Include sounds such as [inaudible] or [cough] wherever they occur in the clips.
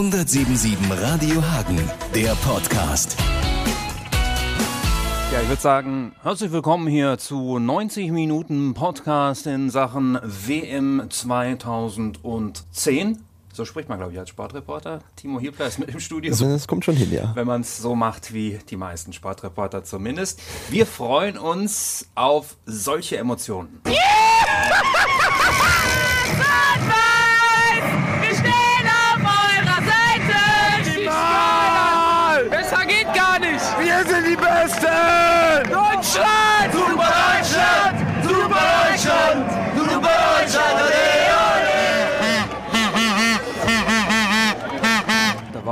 177 Radio Hagen, der Podcast. Ja, ich würde sagen, herzlich willkommen hier zu 90 Minuten Podcast in Sachen WM 2010. So spricht man, glaube ich, als Sportreporter. Timo Hiebler ist mit im Studio. Das kommt schon hin, ja. Wenn man es so macht wie die meisten Sportreporter zumindest. Wir freuen uns auf solche Emotionen. Yeah! [laughs]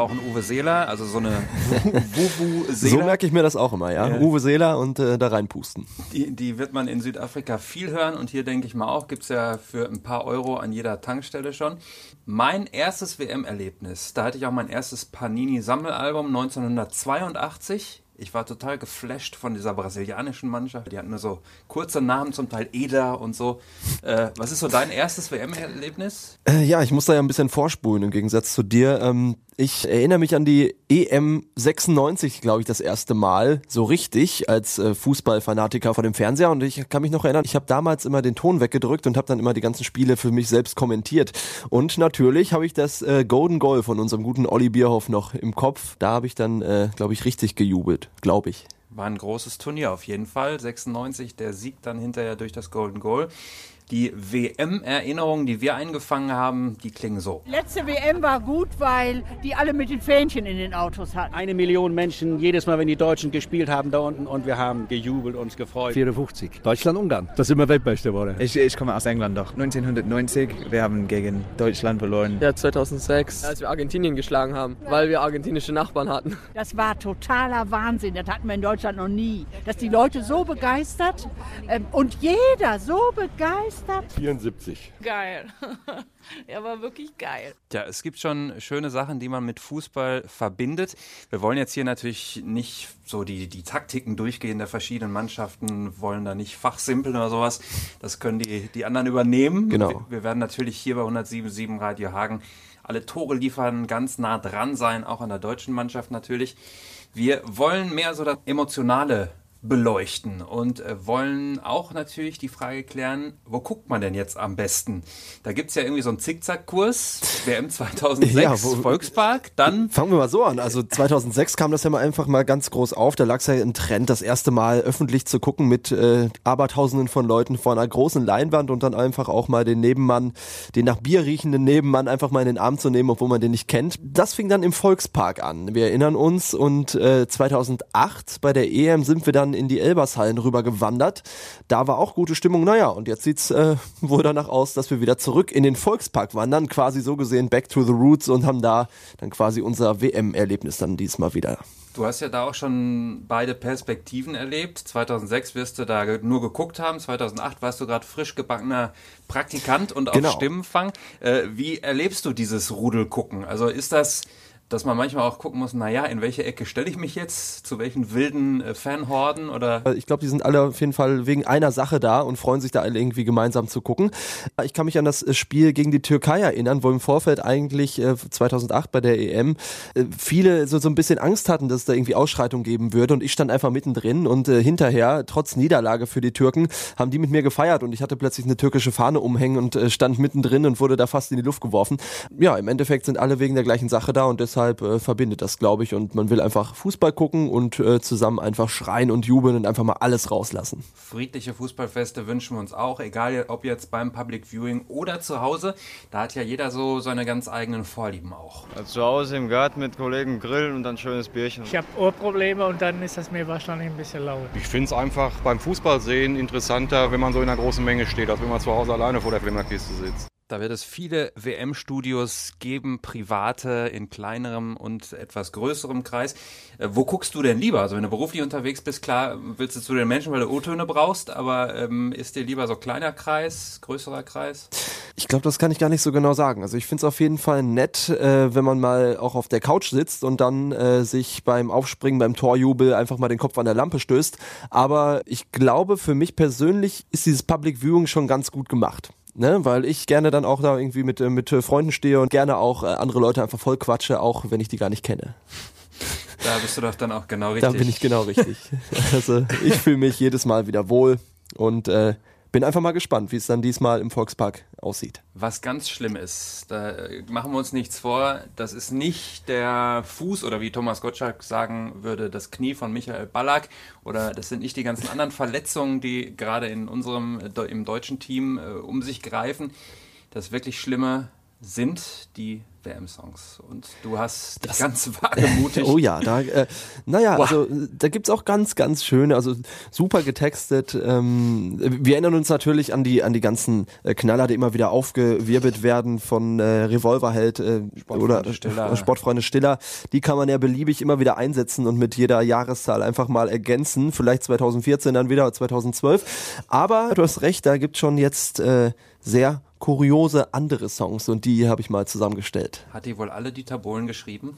auch ein Uwe Seeler, also so eine [laughs] Wubu Seeler. So merke ich mir das auch immer, ja. Ja. Uwe Seeler und äh, da reinpusten. Die, die wird man in Südafrika viel hören und hier denke ich mal auch, gibt es ja für ein paar Euro an jeder Tankstelle schon. Mein erstes WM-Erlebnis, da hatte ich auch mein erstes Panini-Sammelalbum 1982. Ich war total geflasht von dieser brasilianischen Mannschaft. Die hatten nur so kurze Namen, zum Teil Eda und so. Äh, was ist so dein erstes WM-Erlebnis? Äh, ja, ich muss da ja ein bisschen vorspulen im Gegensatz zu dir. Ähm, ich erinnere mich an die EM 96, glaube ich, das erste Mal so richtig als äh, Fußballfanatiker vor dem Fernseher und ich kann mich noch erinnern, ich habe damals immer den Ton weggedrückt und habe dann immer die ganzen Spiele für mich selbst kommentiert. Und natürlich habe ich das äh, Golden Goal von unserem guten Olli Bierhoff noch im Kopf. Da habe ich dann, äh, glaube ich, richtig gejubelt, glaube ich. War ein großes Turnier auf jeden Fall. 96, der Sieg dann hinterher durch das Golden Goal. Die WM-Erinnerungen, die wir eingefangen haben, die klingen so. Letzte WM war gut, weil die alle mit den Fähnchen in den Autos hatten. Eine Million Menschen jedes Mal, wenn die Deutschen gespielt haben da unten und wir haben gejubelt, uns gefreut. 54. Deutschland-Ungarn. Da sind wir Weltmeister geworden. Ich, ich komme aus England doch. 1990, wir haben gegen Deutschland verloren. Ja, 2006, als wir Argentinien geschlagen haben, weil wir argentinische Nachbarn hatten. Das war totaler Wahnsinn. Das hatten wir in Deutschland noch nie. Dass die Leute so begeistert ähm, und jeder so begeistert. 74. Geil. [laughs] er war wirklich geil. Ja, es gibt schon schöne Sachen, die man mit Fußball verbindet. Wir wollen jetzt hier natürlich nicht so die, die Taktiken durchgehen der verschiedenen Mannschaften, wollen da nicht fachsimpeln oder sowas. Das können die, die anderen übernehmen. Genau. Wir, wir werden natürlich hier bei 177 Radio Hagen alle Tore liefern, ganz nah dran sein, auch an der deutschen Mannschaft natürlich. Wir wollen mehr so das Emotionale beleuchten und äh, wollen auch natürlich die Frage klären, wo guckt man denn jetzt am besten? Da gibt's ja irgendwie so einen Zickzackkurs, WM 2006, Ja, wo- Volkspark, dann Fangen wir mal so an. Also 2006 kam das ja mal einfach mal ganz groß auf. Da lag es ja ein Trend, das erste Mal öffentlich zu gucken mit äh, Abertausenden von Leuten vor einer großen Leinwand und dann einfach auch mal den Nebenmann, den nach Bier riechenden Nebenmann einfach mal in den Arm zu nehmen, obwohl man den nicht kennt. Das fing dann im Volkspark an. Wir erinnern uns und äh, 2008 bei der EM sind wir dann in die Elbershallen rüber gewandert. Da war auch gute Stimmung. Naja, und jetzt sieht's äh, [laughs] wohl danach aus, dass wir wieder zurück in den Volkspark wandern, quasi so gesehen back to the roots und haben da dann quasi unser WM-Erlebnis dann diesmal wieder. Du hast ja da auch schon beide Perspektiven erlebt. 2006 wirst du da nur geguckt haben. 2008 warst du gerade frisch gebackener Praktikant und auf Genau. Stimmenfang. Äh, wie erlebst du dieses Rudelgucken? Also ist das, dass man manchmal auch gucken muss, naja, in welche Ecke stelle ich mich jetzt? Zu welchen wilden äh, Fanhorden? Oder Ich glaube, die sind alle auf jeden Fall wegen einer Sache da und freuen sich da alle irgendwie gemeinsam zu gucken. Ich kann mich an das äh, Spiel gegen die Türkei erinnern, wo im Vorfeld eigentlich äh, 2008 bei der EM äh, viele so, so ein bisschen Angst hatten, dass es da irgendwie Ausschreitung geben würde und ich stand einfach mittendrin und äh, hinterher, trotz Niederlage für die Türken, haben die mit mir gefeiert und ich hatte plötzlich eine türkische Fahne umhängen und äh, stand mittendrin und wurde da fast in die Luft geworfen. Ja, im Endeffekt sind alle wegen der gleichen Sache da und deshalb äh, verbindet das, glaube ich, und man will einfach Fußball gucken und äh, zusammen einfach schreien und jubeln und einfach mal alles rauslassen. friedliche Fußballfeste wünschen wir uns auch, egal ob jetzt beim Public Viewing oder zu Hause. Da hat ja jeder so seine ganz eigenen Vorlieben auch. Zu Hause im Garten mit Kollegen grillen und dann schönes Bierchen. Ich habe Ohrprobleme und dann ist das mir wahrscheinlich ein bisschen laut. Ich finde es einfach beim Fußballsehen interessanter, wenn man so in einer großen Menge steht, als wenn man zu Hause alleine vor der Flimmerkiste sitzt. Da wird es viele WM-Studios geben, private in kleinerem und etwas größerem Kreis. Äh, wo guckst du denn lieber? Also wenn du beruflich unterwegs bist, klar, willst du zu den Menschen, weil du O-Töne brauchst, aber ähm, ist dir lieber so kleiner Kreis, größerer Kreis? Ich glaube, das kann ich gar nicht so genau sagen. Also ich finde es auf jeden Fall nett, äh, wenn man mal auch auf der Couch sitzt und dann äh, sich beim Aufspringen, beim Torjubel einfach mal den Kopf an der Lampe stößt. Aber ich glaube, für mich persönlich ist dieses Public Viewing schon ganz gut gemacht. Ne, weil ich gerne dann auch da irgendwie mit, äh, mit Freunden stehe und gerne auch äh, andere Leute einfach voll quatsche, auch wenn ich die gar nicht kenne. [laughs] Da bist du doch dann auch genau richtig. Da bin ich genau richtig. [laughs] also ich fühle mich jedes Mal wieder wohl und äh, bin einfach mal gespannt, wie es dann diesmal im Volkspark aussieht. Was ganz schlimm ist, da machen wir uns nichts vor, das ist nicht der Fuß oder wie Thomas Gottschalk sagen würde, das Knie von Michael Ballack oder das sind nicht die ganzen anderen Verletzungen, die gerade in unserem im deutschen Team äh, um sich greifen. Das wirklich Schlimme sind die WM-Songs. Und du hast das ganz wagemutig. [laughs] oh ja, da, äh, naja, wow. also da gibt's auch ganz, ganz schöne, also super getextet. Ähm, wir erinnern uns natürlich an die, an die ganzen äh, Knaller, die immer wieder aufgewirbelt werden von äh, Revolverheld äh, oder Stiller. Sportfreunde Stiller. Die kann man ja beliebig immer wieder einsetzen und mit jeder Jahreszahl einfach mal ergänzen. Vielleicht 2014 dann wieder 2012. Aber du hast recht, da gibt's schon jetzt äh, sehr kuriose andere Songs und die habe ich mal zusammengestellt. Hat die wohl alle Dieter Bohlen geschrieben?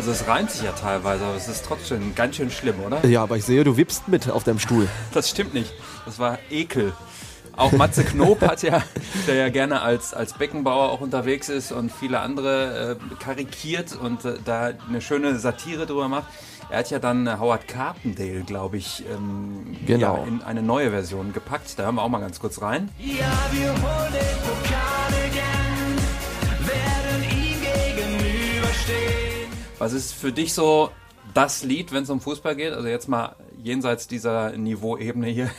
Also es reimt sich ja teilweise, aber es ist trotzdem ganz schön schlimm, oder? Ja, aber ich sehe, du wippst mit auf deinem Stuhl. [laughs] Das stimmt nicht. Das war Ekel. Auch Matze Knob hat ja, der ja gerne als, als Beckenbauer auch unterwegs ist und viele andere äh, karikiert und äh, da eine schöne Satire drüber macht. Er hat ja dann äh, Howard Carpendale, glaube ich, ähm, genau. ja, in eine neue Version gepackt. Da hören wir auch mal ganz kurz rein. Ja, wir holen den Pokal Was ist für dich so das Lied, wenn es um Fußball geht? Also jetzt mal jenseits dieser Niveauebene hier.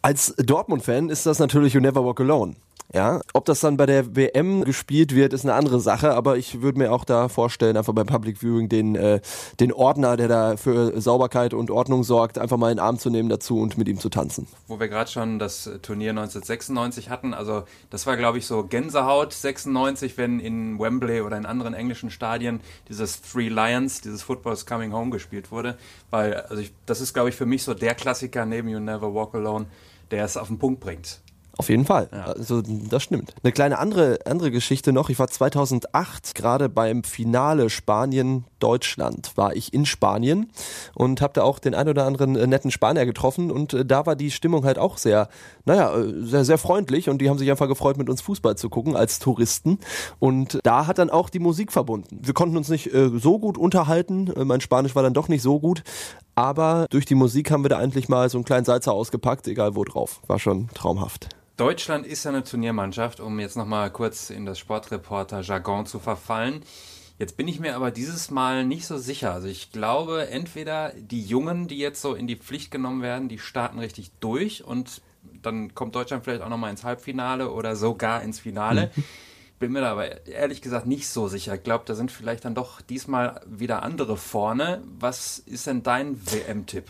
Als Dortmund-Fan ist das natürlich You Never Walk Alone. Ja, ob das dann bei der WM gespielt wird, ist eine andere Sache, aber ich würde mir auch da vorstellen, einfach beim Public Viewing den, äh, den Ordner, der da für Sauberkeit und Ordnung sorgt, einfach mal in den Arm zu nehmen dazu und mit ihm zu tanzen. Wo wir gerade schon das Turnier 1996 hatten, also das war glaube ich so Gänsehaut 96, wenn in Wembley oder in anderen englischen Stadien dieses Three Lions, dieses Football's Coming Home gespielt wurde, weil also ich, das ist glaube ich für mich so der Klassiker neben You Never Walk Alone, der es auf den Punkt bringt. Auf jeden Fall. Ja. Also das stimmt. Eine kleine andere andere Geschichte noch. Ich war 2008 gerade beim Finale Spanien Deutschland war ich in Spanien und habe da auch den ein oder anderen äh, netten Spanier getroffen und äh, da war die Stimmung halt auch sehr naja, äh, sehr sehr freundlich und die haben sich einfach gefreut mit uns Fußball zu gucken als Touristen und da hat dann auch die Musik verbunden. Wir konnten uns nicht äh, so gut unterhalten. Mein Spanisch war dann doch nicht so gut, aber durch die Musik haben wir da endlich mal so einen kleinen Salzer ausgepackt, egal wo drauf. War schon traumhaft. Deutschland ist ja eine Turniermannschaft, um jetzt nochmal kurz in das Sportreporter-Jargon zu verfallen. Jetzt bin ich mir aber dieses Mal nicht so sicher. Also ich glaube, entweder die Jungen, die jetzt so in die Pflicht genommen werden, die starten richtig durch und dann kommt Deutschland vielleicht auch nochmal ins Halbfinale oder sogar ins Finale. [laughs] Bin mir da aber ehrlich gesagt nicht so sicher. Ich glaube, da sind vielleicht dann doch diesmal wieder andere vorne. Was ist denn dein WM-Tipp?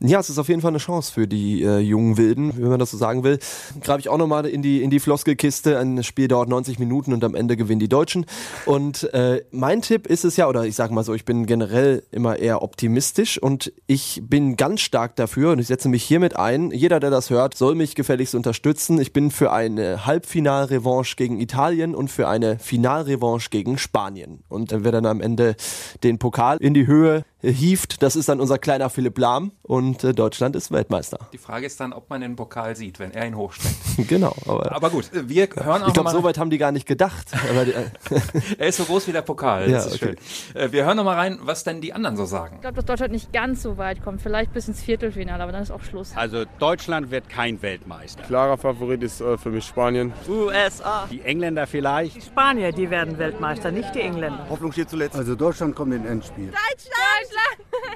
Ja, es ist auf jeden Fall eine Chance für die äh, jungen Wilden, wenn man das so sagen will. Grabe ich auch nochmal in die, in die Floskelkiste. Ein Spiel dauert 90 Minuten und am Ende gewinnen die Deutschen. Und äh, mein Tipp ist es ja, oder ich sage mal so, ich bin generell immer eher optimistisch und ich bin ganz stark dafür und ich setze mich hiermit ein. Jeder, der das hört, soll mich gefälligst unterstützen. Ich bin für eine Halbfinalrevanche gegen Italien und für eine Finalrevanche gegen Spanien. Und äh, wer dann am Ende den Pokal in die Höhe hieft. Das ist dann unser kleiner Philipp Lahm und äh, Deutschland ist Weltmeister. Die Frage ist dann, ob man den Pokal sieht, wenn er ihn hochstreckt. [laughs] genau. Aber, aber gut, wir hören auch Ich glaube, so weit haben die gar nicht gedacht. [laughs] er ist so groß wie der Pokal. Das ja, ist okay. schön. Äh, wir hören noch mal rein, was denn die anderen so sagen. Ich glaube, dass Deutschland nicht ganz so weit kommt. Vielleicht bis ins Viertelfinale, aber dann ist auch Schluss. Also Deutschland wird kein Weltmeister. Klarer Favorit ist äh, für mich Spanien. USA. Die Engländer vielleicht. Die Spanier, die werden Weltmeister, nicht die Engländer. Hoffnung steht zuletzt. Also Deutschland kommt in Endspiel. Deutschland!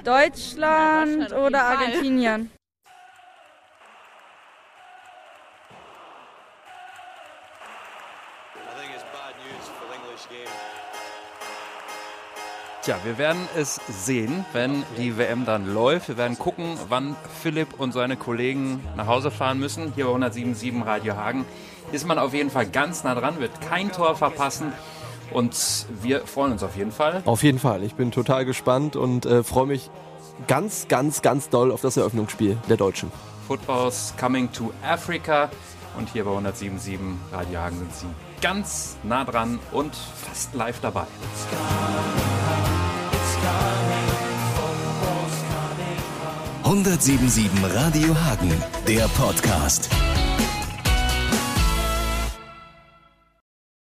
Deutschland! Deutschland oder Argentinien. Tja, wir werden es sehen, wenn die WM dann läuft. Wir werden gucken, wann Philipp und seine Kollegen nach Hause fahren müssen. Hier bei 107.7 Radio Hagen ist man auf jeden Fall ganz nah dran, wird kein Tor verpassen. Und wir freuen uns auf jeden Fall. Auf jeden Fall. Ich bin total gespannt und äh, freue mich ganz, ganz, ganz doll auf das Eröffnungsspiel der Deutschen. Football's coming to Africa. Und hier bei 107.7 Radio Hagen sind sie ganz nah dran und fast live dabei. 107.7 Radio Hagen, der Podcast.